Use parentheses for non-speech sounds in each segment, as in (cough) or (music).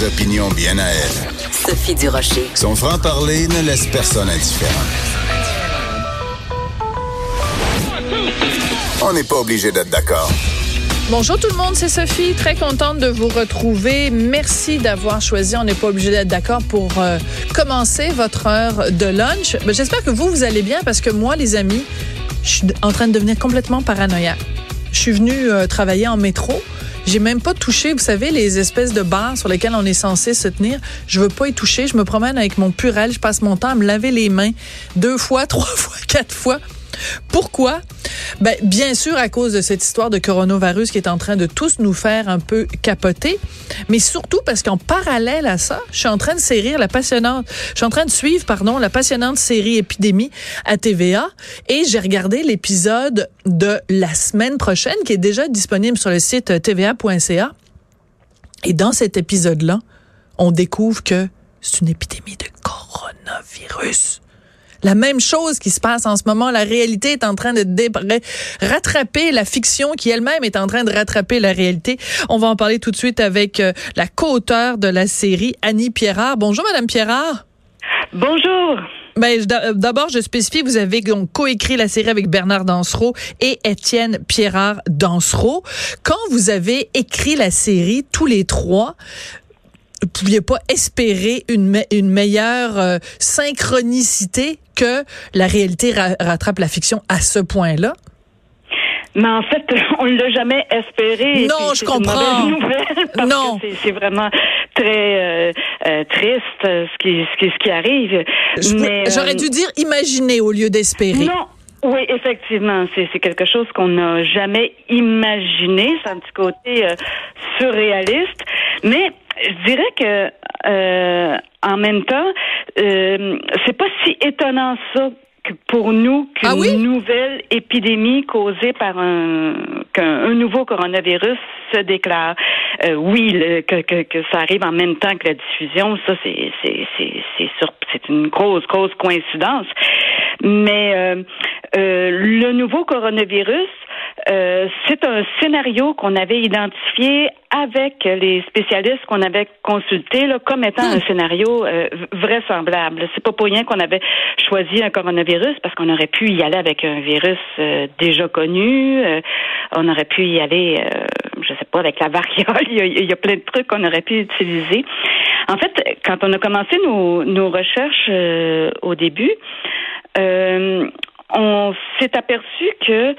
Des opinions bien à elle. Sophie Durocher. Son franc-parler ne laisse personne indifférent. On n'est pas obligé d'être d'accord. Bonjour tout le monde, c'est Sophie, très contente de vous retrouver. Merci d'avoir choisi, on n'est pas obligé d'être d'accord pour euh, commencer votre heure de lunch. Ben, J'espère que vous, vous allez bien parce que moi, les amis, je suis en train de devenir complètement paranoïaque. Je suis venue euh, travailler en métro. J'ai même pas touché, vous savez, les espèces de bars sur lesquels on est censé se tenir. Je veux pas y toucher. Je me promène avec mon purel. Je passe mon temps à me laver les mains deux fois, (laughs) trois fois, quatre fois. Pourquoi? Ben, bien sûr, à cause de cette histoire de coronavirus qui est en train de tous nous faire un peu capoter, mais surtout parce qu'en parallèle à ça, je suis en train de sérir la passionnante, je suis en train de suivre, pardon, la passionnante série Épidémie à TVA et j'ai regardé l'épisode de la semaine prochaine qui est déjà disponible sur le site tva.ca. Et dans cet épisode-là, on découvre que c'est une épidémie de coronavirus. La même chose qui se passe en ce moment. La réalité est en train de rattraper la fiction qui elle-même est en train de rattraper la réalité. On va en parler tout de suite avec euh, la co-auteure de la série, Annie Pierrard. Bonjour, Madame Pierrard. Bonjour. Ben, d'abord, je spécifie, vous avez donc coécrit la série avec Bernard Dansereau et Étienne Pierrard Dansereau. Quand vous avez écrit la série, tous les trois, vous pouviez pas espérer une, une meilleure euh, synchronicité que la réalité rattrape la fiction à ce point-là? Mais en fait, (laughs) on ne l'a jamais espéré. Non, je comprends. (laughs) non, c'est vraiment très euh, euh, triste ce qui, ce qui, ce qui arrive. J'aurais dû dire imaginer au lieu d'espérer. Non. Oui, effectivement, c'est quelque chose qu'on n'a jamais imaginé. C'est un petit côté surréaliste, mais je dirais que euh, en même temps, euh, c'est pas si étonnant ça que pour nous qu'une ah nouvelle épidémie causée par un qu'un nouveau coronavirus se déclare. Euh, oui, que, que, que ça arrive en même temps que la diffusion, ça c'est c'est c'est c'est c'est une grosse grosse coïncidence. Mais euh, euh, le nouveau coronavirus euh, c'est un scénario qu'on avait identifié avec les spécialistes qu'on avait consultés là, comme étant un hmm. scénario euh, vraisemblable. C'est pas pour rien qu'on avait choisi un coronavirus parce qu'on aurait pu y aller avec un virus euh, déjà connu. on aurait pu y aller, je sais pas, avec la variole. (laughs) Il y, a, plein de trucs qu'on aurait pu utiliser. En fait, quand on a commencé nos, nos recherches au début, on s'est aperçu que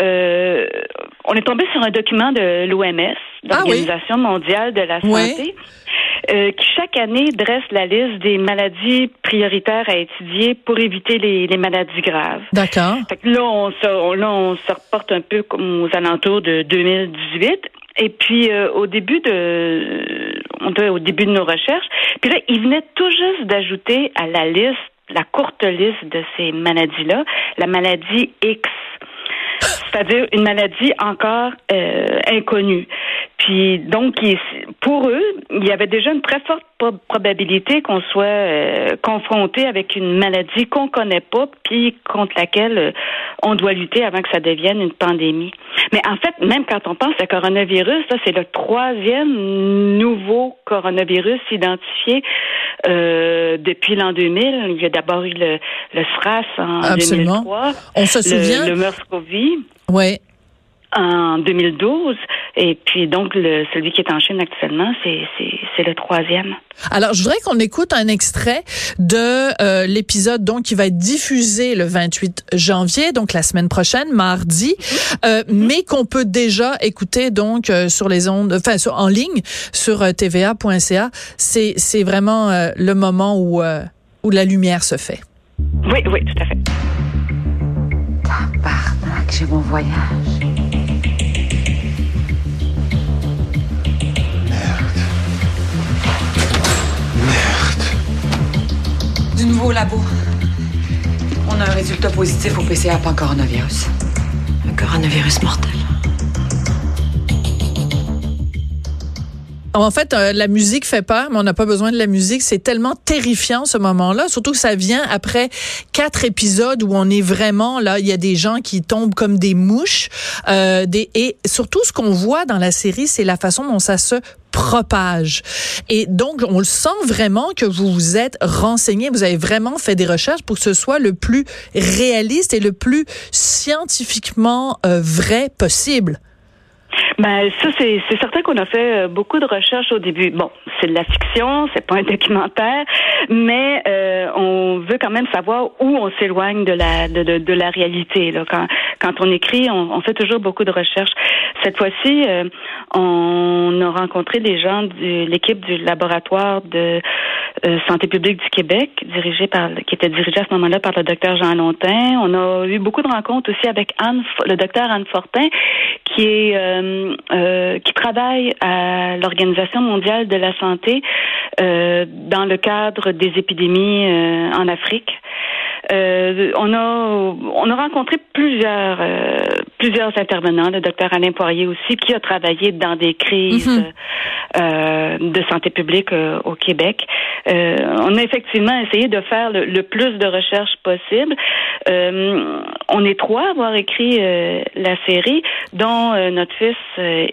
euh, on est tombé sur un document de l'OMS, ah l'Organisation mondiale de la santé, euh, qui chaque année dresse la liste des maladies prioritaires à étudier pour éviter les, maladies graves. D'accord. Là, on se, là, on se reporte un peu comme aux alentours de 2018. Et puis euh, au début de on au début de nos recherches, puis là, il venait tout juste d'ajouter à la liste la courte liste de ces maladies-là, la maladie X, c'est-à-dire une maladie encore euh, inconnue. Puis donc, pour eux, il y avait déjà une très forte probabilité qu'on soit euh, confronté avec une maladie qu'on connaît pas, puis contre laquelle euh, on doit lutter avant que ça devienne une pandémie. Mais en fait, même quand on pense à coronavirus, ça c'est le troisième nouveau coronavirus identifié euh, depuis l'an 2000. Il y a d'abord eu le, le SRAS en Absolument. 2003. On se souvient. Le, le MERS-CoV. Oui en 2012. Et puis donc, le, celui qui est en Chine actuellement, c'est le troisième. Alors, je voudrais qu'on écoute un extrait de euh, l'épisode donc qui va être diffusé le 28 janvier, donc la semaine prochaine, mardi, euh, mais qu'on peut déjà écouter donc euh, sur les ondes, enfin en ligne sur tva.ca. C'est c'est vraiment le moment où où la lumière se fait. Oui, oui, tout à fait. Tabarnak, j'ai mon voyage. Labo. On a un résultat positif au PCA pas coronavirus. Un coronavirus mortel. En fait, euh, la musique fait peur, mais on n'a pas besoin de la musique. C'est tellement terrifiant ce moment-là, surtout que ça vient après quatre épisodes où on est vraiment là. Il y a des gens qui tombent comme des mouches, euh, des, et surtout ce qu'on voit dans la série, c'est la façon dont ça se propage. Et donc, on le sent vraiment que vous vous êtes renseigné, vous avez vraiment fait des recherches pour que ce soit le plus réaliste et le plus scientifiquement euh, vrai possible. Ben ça c'est certain qu'on a fait euh, beaucoup de recherches au début. Bon, c'est de la fiction, c'est pas un (laughs) documentaire, mais euh, on veut quand même savoir où on s'éloigne de la de, de, de, la réalité. Là. Quand quand on écrit, on, on fait toujours beaucoup de recherches. Cette fois-ci, euh, on a rencontré des gens de l'équipe du laboratoire de euh, santé publique du Québec, dirigé par qui était dirigé à ce moment-là par le docteur Jean Lontin. On a eu beaucoup de rencontres aussi avec Anne, le docteur Anne Fortin, qui est euh, euh, qui travaille à l'Organisation mondiale de la santé euh, dans le cadre des épidémies en Afrique. Euh, on a on a rencontré plusieurs euh, plusieurs intervenants, le docteur Alain Poirier aussi, qui a travaillé dans des crises euh, de santé publique au Québec. on a effectivement essayé de faire le, plus de recherches possible. on est trois à avoir écrit la série, dont notre fils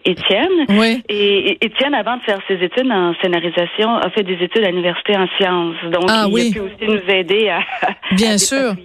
Étienne. Oui. Et Étienne, avant de faire ses études en scénarisation, a fait des études à l'université en sciences. Donc, ah, il oui. a pu aussi nous aider à, Bien sûr.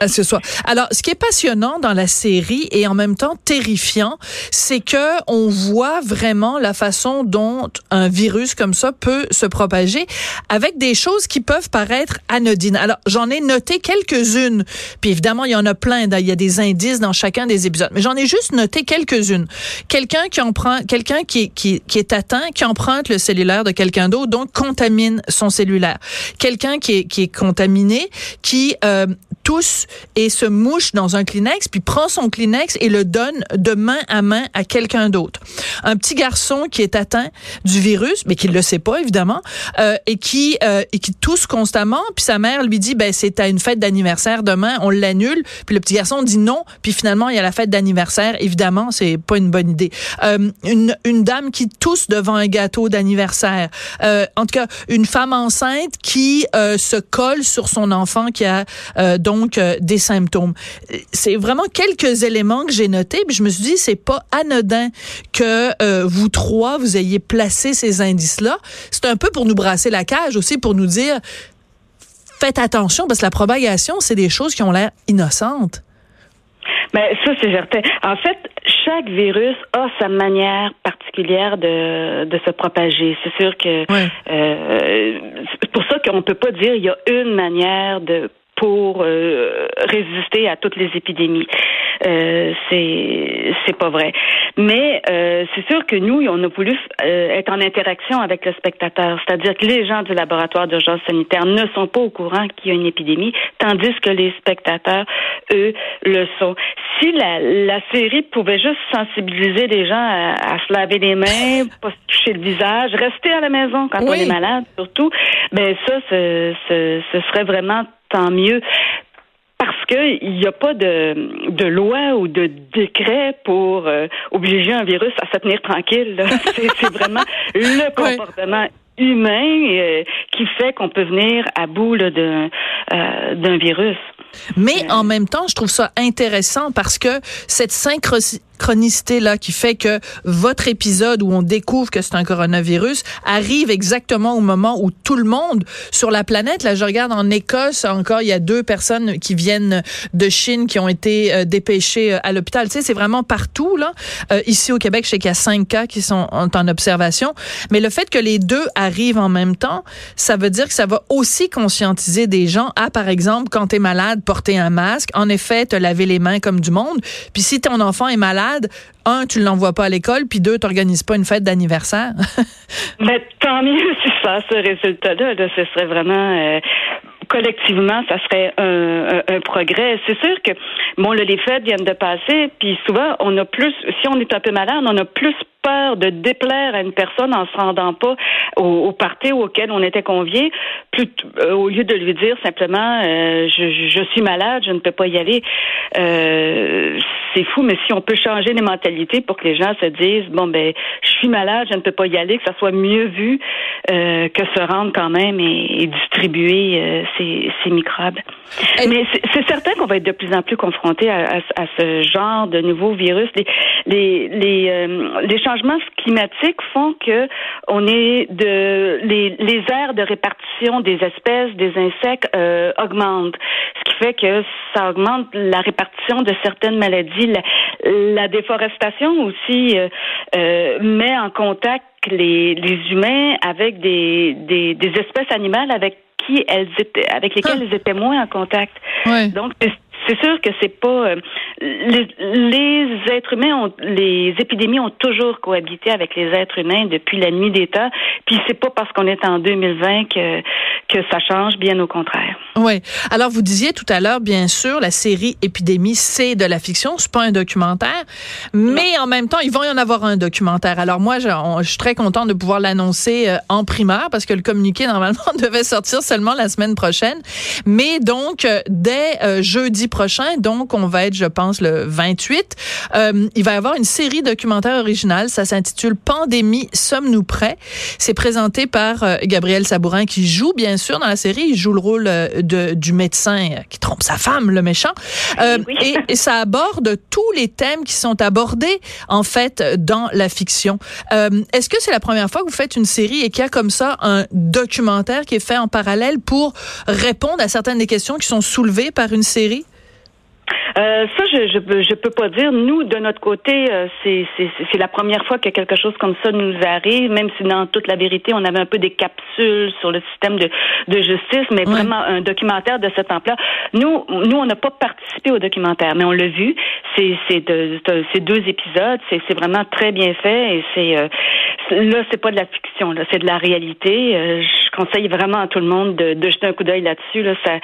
À ce soir. Alors, ce qui est passionnant dans la série et en même temps terrifiant, c'est que on voit vraiment la façon dont un virus comme ça peut se propager avec des choses qui peuvent paraître anodines. Alors, j'en ai noté quelques-unes. Puis évidemment, il y en a plein. Il y a des indices dans chacun des épisodes. Mais j'en ai juste noté quelques-unes. Quelqu'un qui en prend, quelqu'un qui, qui, qui est atteint, qui emprunte le cellulaire de quelqu'un d'autre, donc contamine son cellulaire. Quelqu'un qui est, qui est contaminé, qui euh, tousse et se mouche dans un Kleenex, puis prend son Kleenex et le donne de main à main à quelqu'un d'autre. Un petit garçon qui est atteint du virus, mais qui ne le sait pas évidemment, euh, et qui euh, et qui tousse constamment, puis sa mère lui dit ben c'est à une fête d'anniversaire demain, on l'annule, puis le petit garçon dit non, puis finalement il y a la fête d'anniversaire, évidemment c'est pas une bonne idée. Euh, une une dame qui tousse devant un gâteau d'anniversaire, euh, en tout cas une femme enceinte qui euh, se colle sur son enfant qui a donc donc euh, des symptômes. C'est vraiment quelques éléments que j'ai notés, puis je me suis dit c'est pas anodin que euh, vous trois vous ayez placé ces indices-là. C'est un peu pour nous brasser la cage aussi, pour nous dire faites attention parce que la propagation, c'est des choses qui ont l'air innocentes. Mais ben, ça, c'est certain. En fait, chaque virus a sa manière particulière de, de se propager. C'est sûr que euh, c'est pour ça qu'on peut pas dire il y a une manière de pour euh, résister à toutes les épidémies. Euh, c'est c'est pas vrai. Mais euh, c'est sûr que nous, on a voulu euh, être en interaction avec le spectateur, c'est-à-dire que les gens du laboratoire d'urgence sanitaire ne sont pas au courant qu'il y a une épidémie, tandis que les spectateurs, eux, le sont. Si la, la série pouvait juste sensibiliser les gens à, se laver les mains, (laughs) pas se toucher le visage, rester à la maison quand on est malade, surtout, ben ça, ce, ce, ce serait vraiment tant mieux parce qu'il n'y a pas de, de loi ou de décret pour euh, obliger un virus à se tenir tranquille. (laughs) C'est vraiment le comportement humain euh, qui fait qu'on peut venir à bout euh, d'un virus. Mais en même temps, je trouve ça intéressant parce que cette synchronicité là qui fait que votre épisode où on découvre que c'est un coronavirus arrive exactement au moment où tout le monde sur la planète là je regarde en Écosse encore il y a deux personnes qui viennent de Chine qui ont été euh, dépêchées euh, à l'hôpital. Tu sais c'est vraiment partout là. Euh, ici au Québec je sais qu'il y a cinq cas qui sont en observation. Mais le fait que les deux arrivent en même temps ça veut dire que ça va aussi conscientiser des gens à par exemple quand tu es malade porter un masque. En effet te laver les mains comme du monde. Puis si ton enfant est malade un, tu ne l'envoies pas à l'école, puis deux, tu n'organises pas une fête d'anniversaire. Mais (laughs) tant mieux (laughs) si ça, ce résultat-là, ce serait vraiment euh, collectivement, ça serait un, un, progrès. C'est sûr que bon, les fêtes viennent de passer, puis souvent on a plus, si on est un peu malade, on a plus peur de déplaire à une personne en se rendant pas au, au party auquel on était convié, euh, au lieu de lui dire simplement euh, je, je, suis malade, je ne peux pas y aller. Euh, c'est fou, mais si on peut changer les mentalités pour que les gens se disent, bon, ben, je suis malade, je ne peux pas y aller, que ça soit mieux vu euh, que se rendre quand même et, distribuer euh, ces, ces, microbes. Mais c'est certain qu'on va être de plus en plus confronté à, à, ce genre de nouveaux virus. Les, les, les, euh, les, changements climatiques font que on est de les, les aires de répartition des espèces, des insectes euh, augmentent, ce qui fait que ça augmente la répartition de certaines maladies. La, la déforestation aussi euh, euh met en contact les, les humains avec des, des, des espèces animales avec qui elles étaient, avec lesquelles ah. elles étaient moins en contact. Donc, c'est sûr que c'est pas euh, les, les, êtres humains ont les épidémies ont toujours cohabité avec les êtres humains depuis la nuit des temps. Puis c'est pas parce qu'on est en 2020 que que ça change, bien au contraire. Oui. Alors vous disiez tout à l'heure, bien sûr, la série Épidémie, c'est de la fiction, c'est pas un documentaire, mais en même temps, il va y en avoir un documentaire. Alors moi, je, je suis très contente de pouvoir l'annoncer euh, en primeur parce que le communiqué (laughs) normalement devait sortir seulement la semaine prochaine, mais donc euh, dès jeudi prochain. Donc, on va être, je pense, le 28. Euh, il va y avoir une série documentaire originale. Ça s'intitule Pandémie, sommes-nous prêts? C'est présenté par euh, Gabriel Sabourin qui joue, bien sûr, dans la série. Il joue le rôle euh, de, du médecin qui trompe sa femme, le méchant. et, et, ça aborde tous les thèmes qui sont abordés, en fait, dans la fiction. Est-ce que c'est la première fois que vous faites une série et qu'il y a comme ça un documentaire qui est fait en parallèle pour répondre à certaines des questions qui sont soulevées par une série? Euh, ça, je, je je peux pas dire. Nous, de notre côté, euh, c'est c'est la première fois que quelque chose comme ça nous arrive. Même si dans toute la vérité, on avait un peu des capsules sur le système de de justice, mais vraiment un documentaire de cette ampleur. Nous, nous, on n'a pas participé au documentaire, mais on l'a vu. C'est c'est de, c'est deux épisodes. C'est c'est vraiment très bien fait et c'est euh, là, c'est pas de la fiction. Là, c'est de la réalité. Euh, je conseille vraiment à tout le monde de, de jeter un coup d'œil là-dessus. Là, ça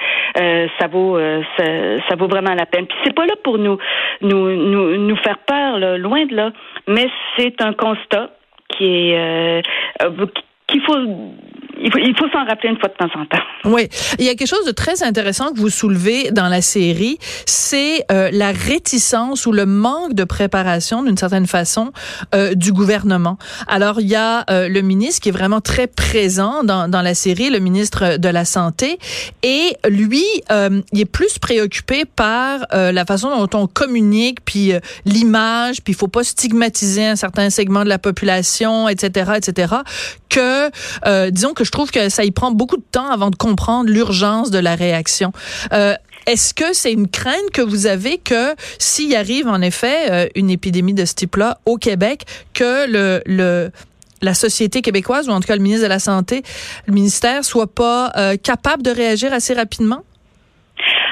ça vaut ça, ça vaut vraiment la peine c'est pas là pour nous, nous, nous, nous faire peur, loin de là. Mais c'est un constat qui est euh, euh, qu'il faut il faut, s'en rappeler une fois de temps en temps. Oui, il y a quelque chose de très intéressant que vous soulevez dans la série, c'est euh, la réticence ou le manque de préparation d'une certaine façon euh, du gouvernement. Alors il y a euh, le ministre qui est vraiment très présent dans, dans la série, le ministre de la santé, et lui, il est plus préoccupé par la façon dont on communique, puis l'image, puis il faut pas stigmatiser un certain segment de la population, etc., etc. Que disons que je trouve que ça y prend beaucoup de temps avant de comprendre l'urgence de la réaction. Euh, est-ce que c'est une crainte que vous avez que s'il arrive en effet euh, une épidémie de ce type-là au Québec, que le, le la société québécoise ou en tout cas le ministre de la Santé, le ministère soit pas euh, capable de réagir assez rapidement?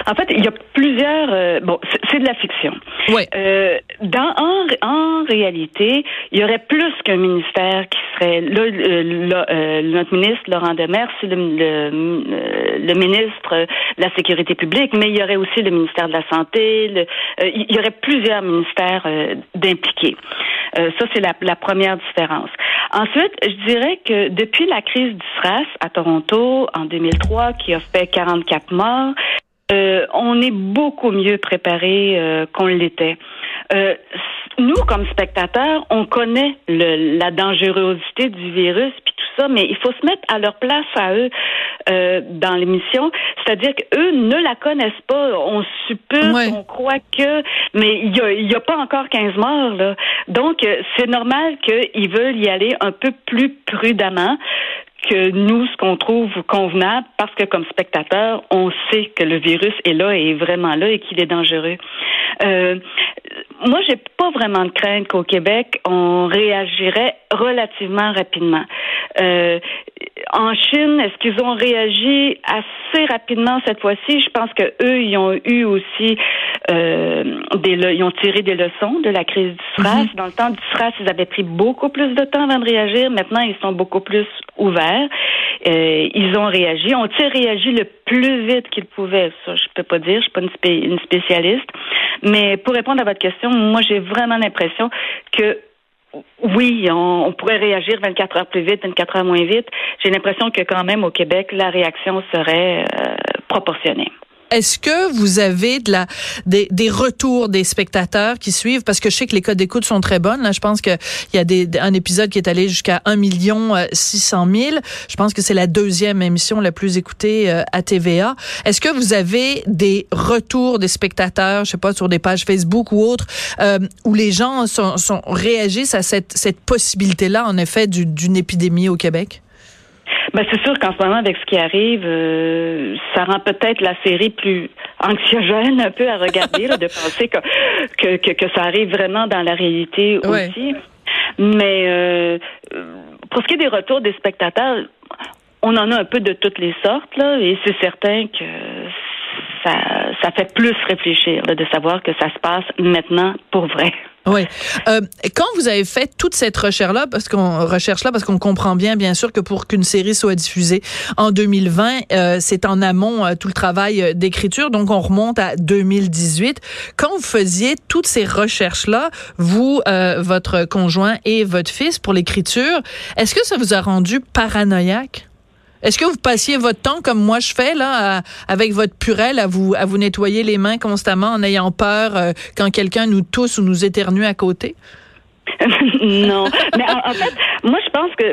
En fait, il y a plusieurs. Euh, bon, c'est de la fiction. Oui. Euh, dans en, en, réalité, il y aurait plus qu'un ministère qui serait là. Euh, notre ministre Laurent Demers, c'est le, le, ministre de la sécurité publique, mais il y aurait aussi le ministère de la santé. Le, il y aurait plusieurs ministères d'impliqués. ça, c'est la, la, première différence. Ensuite, je dirais que depuis la crise du SRAS à Toronto en 2003, qui a fait 44 morts, euh, on est beaucoup mieux préparé euh, qu'on l'était. Euh, nous, comme spectateurs, on connaît le, la dangerosité du virus puis tout ça, mais il faut se mettre à leur place à eux euh, dans l'émission. C'est-à-dire qu'eux ne la connaissent pas. On suppose, on croit que, mais il y a, y a pas encore 15 morts là. Donc c'est normal qu'ils veulent y aller un peu plus prudemment que nous, ce qu'on trouve convenable, parce que comme spectateur, on sait que le virus est là et est vraiment là et qu'il est dangereux. Euh, moi, j'ai pas vraiment de crainte qu'au Québec, on réagirait relativement rapidement. Euh, en Chine, est-ce qu'ils ont réagi assez rapidement cette fois-ci? Je pense que eux, ils ont eu aussi euh, des, ils ont tiré des leçons de la crise du SRAS. Mhm. Dans le temps du SRAS, ils avaient pris beaucoup plus de temps avant de réagir. Maintenant, ils sont beaucoup plus ouverts. Euh, ils ont réagi. Ont-ils réagi le plus vite qu'ils pouvaient? Ça, je peux pas dire. Je suis pas une, une spécialiste. Mais pour répondre à votre question, moi, j'ai vraiment l'impression que oui, on, pourrait réagir 24 heures plus vite, 24 heures moins vite. J'ai l'impression que quand même au Québec, la réaction serait euh, proportionnée. Est-ce que vous avez de la des, des, retours des spectateurs qui suivent? Parce que je sais que les codes d'écoute sont très bonnes. Là, je pense que il y a des, un épisode qui est allé jusqu'à 1 million 600 000. Je pense que c'est la deuxième émission la plus écoutée euh, à TVA. Est-ce que vous avez des retours des spectateurs, je sais pas, sur des pages Facebook ou autres, euh, où les gens sont, sont réagissent à cette, cette possibilité-là, en effet, d'une épidémie au Québec? Ben, c'est sûr qu'en ce moment, avec ce qui arrive, euh, ça rend peut-être la série plus anxiogène un peu à regarder, de (laughs) penser que, que, que, ça arrive vraiment dans la réalité aussi. Mais euh, pour ce qui est des retours des spectateurs, on en a un peu de toutes les sortes, là, et c'est certain que ça, ça fait plus réfléchir de savoir que ça se passe maintenant pour vrai. Oui. Euh, quand vous avez fait toute cette recherche-là, parce qu'on recherche là, parce qu'on comprend bien, bien sûr, que pour qu'une série soit diffusée en 2020, euh, c'est en amont euh, tout le travail euh, d'écriture. Donc, on remonte à 2018. Quand vous faisiez toutes ces recherches-là, vous, euh, votre conjoint et votre fils pour l'écriture, est-ce que ça vous a rendu paranoïaque? Est-ce que vous passiez votre temps comme moi je fais là, avec votre purelle, à vous à vous nettoyer les mains constamment en ayant peur euh, quand quelqu'un nous tousse ou nous éternue à côté? (laughs) non, mais en, fait, moi je pense que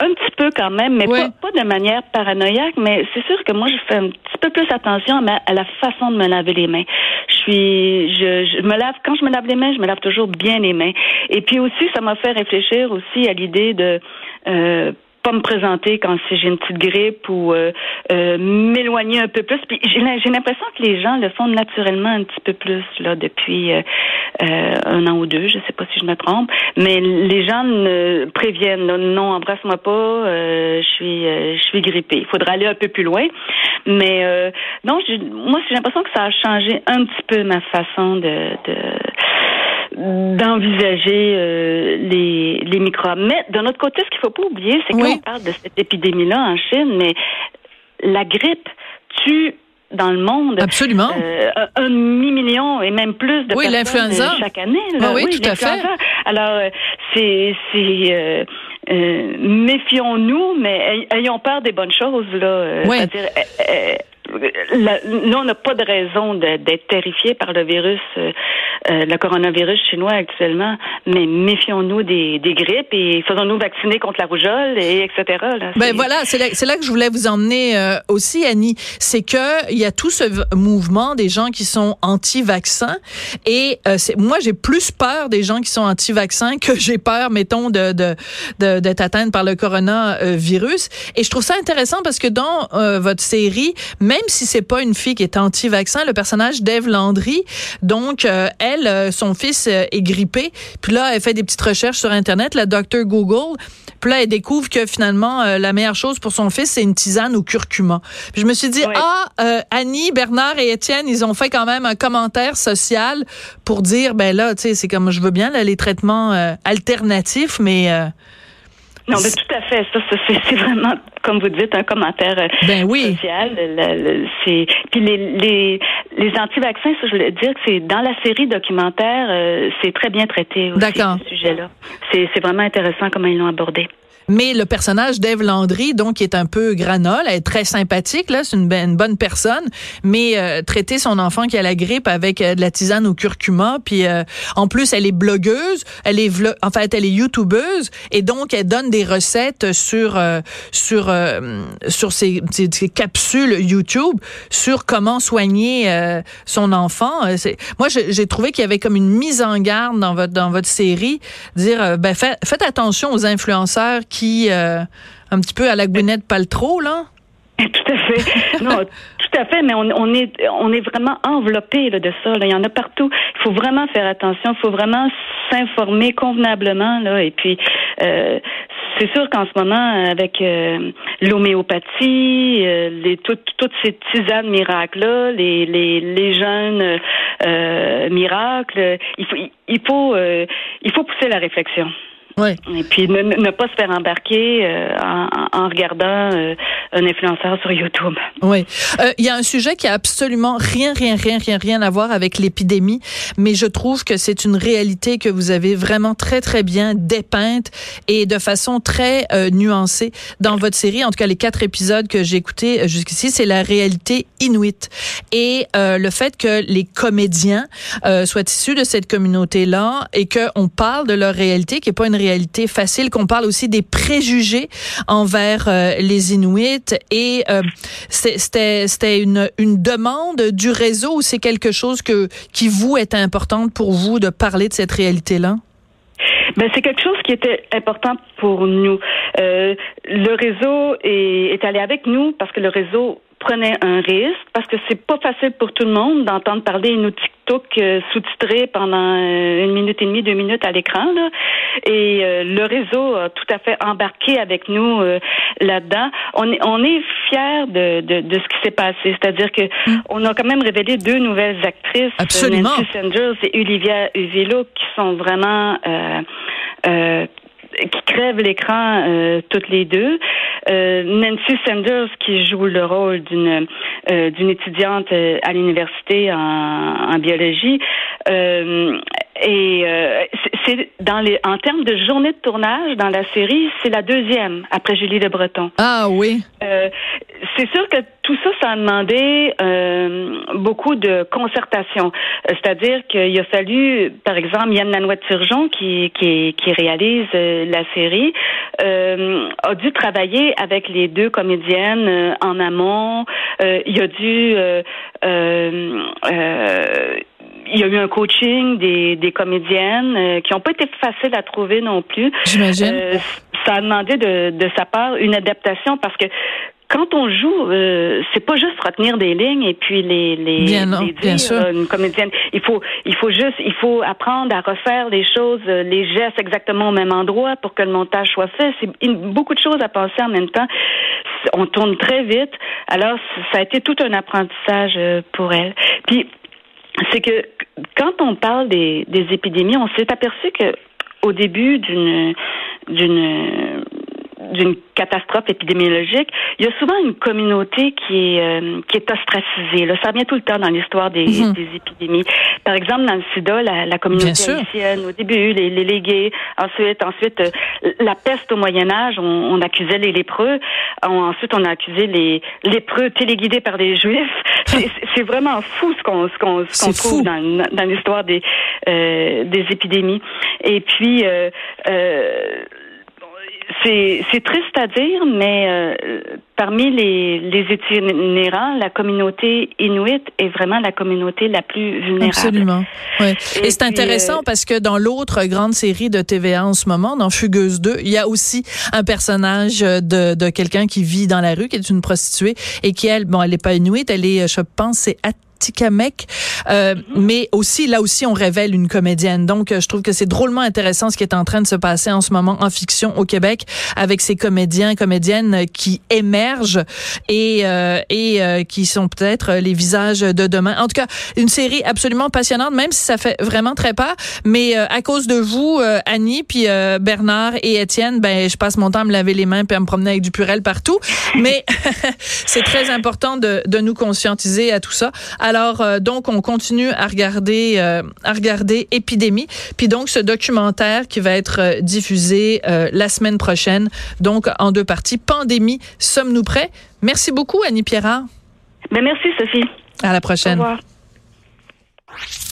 un petit peu quand même, mais pas, pas, de manière paranoïaque, mais c'est sûr que moi je fais un petit peu plus attention à, à, la façon de me laver les mains. Je suis, je, je, me lave quand je me lave les mains, je me lave toujours bien les mains. Et puis aussi, ça m'a fait réfléchir aussi à l'idée de euh, pas me présenter quand j'ai une petite grippe ou euh, euh, m'éloigner un peu plus. Puis j'ai l'impression que les gens le font naturellement un petit peu plus là depuis euh, un an ou deux. Je sais pas si je me trompe, mais les gens ne préviennent non, embrasse-moi pas, je suis je suis grippée. Il faudra aller un peu plus loin. Mais non, moi j'ai l'impression que ça a changé un petit peu ma façon de, de d'envisager euh, les, les microbes. Mais d'un autre côté, ce qu'il faut pas oublier, c'est qu'on parle de cette épidémie-là en Chine, mais la grippe tue dans le monde. Absolument. Euh, un demi-million et même plus de oui, personnes euh, chaque année. Là. oui, tout à fait. Alors, c'est... c'est méfions-nous, mais ayons peur des bonnes choses. Là. Oui. La, nous, on n'a pas de raison d'être terrifiés par le virus, euh, euh, le coronavirus chinois actuellement, mais méfions-nous des, des grippes et faisons-nous vacciner contre la rougeole et etc. Là, ben voilà, c'est là, là, que je voulais vous emmener euh, aussi, Annie. C'est que il y a tout ce mouvement des gens qui sont anti-vaccins et moi j'ai plus peur des gens qui sont anti-vaccins que j'ai peur, mettons, de d'être de, atteinte par le coronavirus. Et je trouve ça intéressant parce que dans votre série, même même si c'est pas une fille qui est anti-vaccin, le personnage d'Ève Landry, donc euh, elle, euh, son fils euh, est grippé, puis là elle fait des petites recherches sur internet, la docteur Google, puis là elle découvre que finalement la meilleure chose pour son fils c'est une tisane au curcuma. Puis je me suis dit ah Annie, Bernard et Étienne, ils ont fait quand même un commentaire social pour dire ben là tu sais c'est comme je veux bien les traitements alternatifs mais non, mais tout à fait. Ça, c'est vraiment, comme vous dites, un commentaire euh, ben oui. social. c'est puis les les les anti-vaccins, ça, je voulais dire que c'est dans la série documentaire, euh, c'est très bien traité aussi ce sujet-là. C'est c'est vraiment intéressant comment ils l'ont abordé. Mais le personnage d'Ève Landry, donc, qui est un peu granole, elle est très sympathique, là, c'est une, bonne personne, mais euh, traiter son enfant qui a la grippe avec euh, de la tisane au curcuma, puis euh, en plus, elle est blogueuse, elle est, en fait, elle est youtubeuse, et donc, elle donne des recettes sur sur sur ses, capsules YouTube sur comment soigner son enfant. moi, j'ai trouvé qu'il y avait comme une mise en garde dans votre dans votre série, dire, ben, faites, faites attention aux influenceurs qui euh, un petit peu à la Gwyneth Paltrow, là? (laughs) Tout à fait. Non, tout à fait, mais on, est on est vraiment enveloppé de ça. Il y en a partout. Il faut vraiment faire attention. Il faut vraiment s'informer convenablement. Là. Et puis, euh, c'est sûr qu'en ce moment, avec euh, l'homéopathie, euh, les toutes toutes ces tisanes miracles là, les les, les jeunes miracles, il faut il faut il faut pousser la réflexion. Oui. Et puis ne, ne pas se faire embarquer euh, en, en, regardant euh, un influenceur sur YouTube. Oui. Euh, il y a un sujet qui a absolument rien, rien, rien, rien, rien à voir avec l'épidémie, mais je trouve que c'est une réalité que vous avez vraiment très, très bien dépeinte et de façon très euh, nuancée dans votre série. En tout cas, les quatre épisodes que j'ai écoutés jusqu'ici, c'est la réalité inuite. Et euh, le fait que les comédiens euh, soient issus de cette communauté-là et qu'on parle de leur réalité, qui est pas une réalité facile, qu'on parle aussi des préjugés envers euh, les Inuits. Et euh, c'était une, une demande du réseau ou c'est quelque chose que qui vous est importante pour vous de parler de cette réalité-là? Ben, c'est quelque chose qui était important pour nous. Euh, le réseau est, est allé avec nous parce que le réseau prenait un risque parce que c'est pas facile pour tout le monde d'entendre parler une TikTok euh, sous-titré pendant euh, une minute et demie, deux minutes à l'écran. Là. Et euh, le réseau a tout à fait embarqué avec nous euh, là-dedans. On est, on est fiers de, de, de ce qui s'est passé. C'est-à-dire que Mm. on a quand même révélé deux nouvelles actrices, Absolument. Nancy Sanders et Olivia Uvillo, qui sont vraiment euh, euh, qui crèvent l'écran euh, toutes les deux. Euh, Nancy Sanders qui joue le rôle d'une euh, d'une étudiante euh, à l'université en, en biologie. Euh, et euh, c'est- c'est dans les en termes de journée de tournage dans la série, c'est la deuxième après Julie Le Breton. Ah oui. Euh, c'est sûr que tout ça, ça a demandé euh, beaucoup de concertation. Euh, C'est-à-dire qu'il a fallu, par exemple, Yann Lanouette-Turgeon, qui, qui, qui réalise euh, la série, euh, a dû travailler avec les deux comédiennes euh, en amont. Euh, il a dû... euh, euh, euh, il y a eu un coaching des, des comédiennes euh, qui n'ont pas été faciles à trouver non plus. J'imagine. Euh, ça a demandé de, de sa part une adaptation parce que quand on joue, euh, c'est pas juste retenir des lignes et puis les les, Bien non, les bien dire, sûr. euh, une comédienne. Il faut il faut juste il faut apprendre à refaire les choses, euh, les gestes exactement au même endroit pour que le montage soit fait. C'est beaucoup de choses à penser en même temps. On tourne très vite. Alors ça a été tout un apprentissage euh, pour elle. Puis c'est que quand on parle des, des épidémies, on s'est aperçu que au début d'une d'une d'une catastrophe épidémiologique, il y a souvent une communauté qui est euh, qui est ostracisée. Là, ça revient tout le temps dans l'histoire des, Mhm. des épidémies. Par exemple, dans le SIDA, la, la communauté Bien sûr. haïtienne, au début, les, les légués, ensuite, ensuite euh, la peste au Moyen Âge, on, on accusait les lépreux. On- ensuite, on a accusé les lépreux téléguidés par des Juifs. (laughs) C'est vraiment fou ce qu'on ce qu'on C'est trouve dans, dans l'histoire des euh, des épidémies. Et puis euh, euh, c'est c'est triste à dire, mais euh, parmi les, les itinérants, la communauté inuit est vraiment la communauté la plus vulnérable. Absolument. Ouais. Et, Et c'est intéressant euh, parce que dans l'autre grande série de TVA en ce moment, dans Fugueuse 2, il y a aussi un personnage de, de quelqu'un qui vit dans la rue, qui est une prostituée et qui, elle, bon, elle n'est pas inuite, elle est, je pense, c'est Atikamek, euh, mais aussi là aussi on révèle une comédienne. Donc euh, je trouve que c'est drôlement intéressant ce qui est en train de se passer en ce moment en fiction au Québec avec ces comédiens comédiennes qui émergent et euh, et euh, qui sont peut-être les visages de demain. En tout cas, une série absolument passionnante même si ça fait vraiment très peur, mais euh, à cause de vous euh, Annie puis euh, Bernard et Étienne, ben je passe mon temps à me laver les mains puis à me promener avec du purel partout, mais (laughs) c'est très important de de nous conscientiser à tout ça. Alors euh, donc on continue à regarder euh, à regarder Épidémie, puis donc ce documentaire qui va être euh, diffusé euh, la semaine prochaine, donc en deux parties. Pandémie, sommes-nous prêts? Merci beaucoup Annie Pierrard. Ben merci Sophie. À la Au prochaine. revoir.